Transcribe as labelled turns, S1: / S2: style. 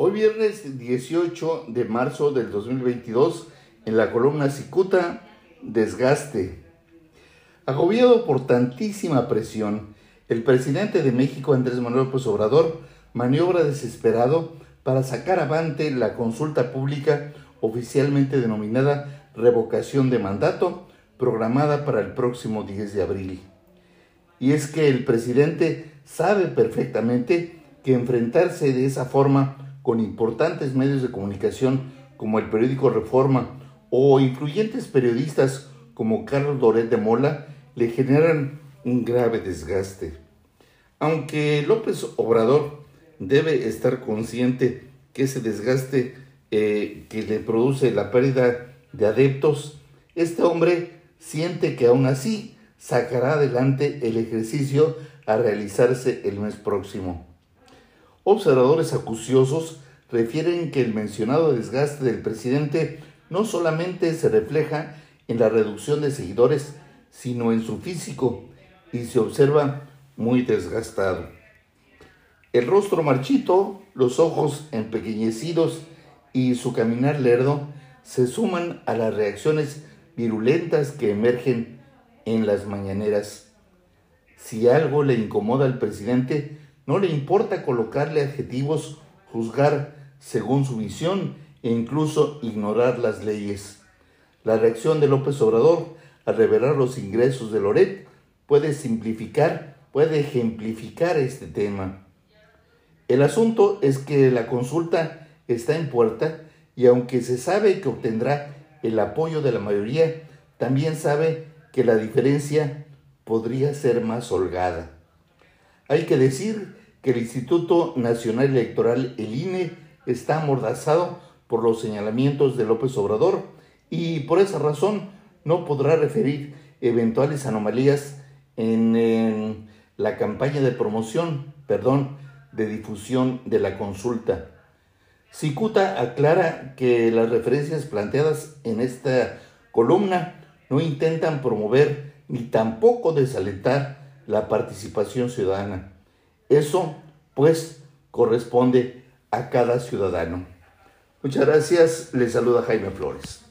S1: Hoy viernes 18 de marzo del 2022, en la columna Cicuta, desgaste. Agobiado por tantísima presión, el presidente de México, Andrés Manuel López Obrador, maniobra desesperado para sacar avante la consulta pública oficialmente denominada revocación de mandato, programada para el próximo 10 de abril. Y es que el presidente sabe perfectamente que enfrentarse de esa forma con importantes medios de comunicación como el periódico Reforma o influyentes periodistas como Carlos Doret de Mola le generan un grave desgaste. Aunque López Obrador debe estar consciente que ese desgaste eh, que le produce la pérdida de adeptos, este hombre siente que aún así sacará adelante el ejercicio a realizarse el mes próximo. Observadores acuciosos refieren que el mencionado desgaste del presidente no solamente se refleja en la reducción de seguidores, sino en su físico y se observa muy desgastado. El rostro marchito, los ojos empequeñecidos y su caminar lerdo se suman a las reacciones virulentas que emergen en las mañaneras. Si algo le incomoda al presidente, no le importa colocarle adjetivos, juzgar según su visión e incluso ignorar las leyes. La reacción de López Obrador al revelar los ingresos de Loret puede simplificar, puede ejemplificar este tema. El asunto es que la consulta está en puerta y aunque se sabe que obtendrá el apoyo de la mayoría, también sabe que la diferencia podría ser más holgada. Hay que decir que el Instituto Nacional Electoral, el INE, está amordazado por los señalamientos de López Obrador y por esa razón no podrá referir eventuales anomalías en, la campaña de promoción, perdón, de difusión de la consulta. Cicuta aclara que las referencias planteadas en esta columna no intentan promover ni tampoco desalentar la participación ciudadana. Eso, pues, corresponde a cada ciudadano. Muchas gracias, les saluda Jaime Flores.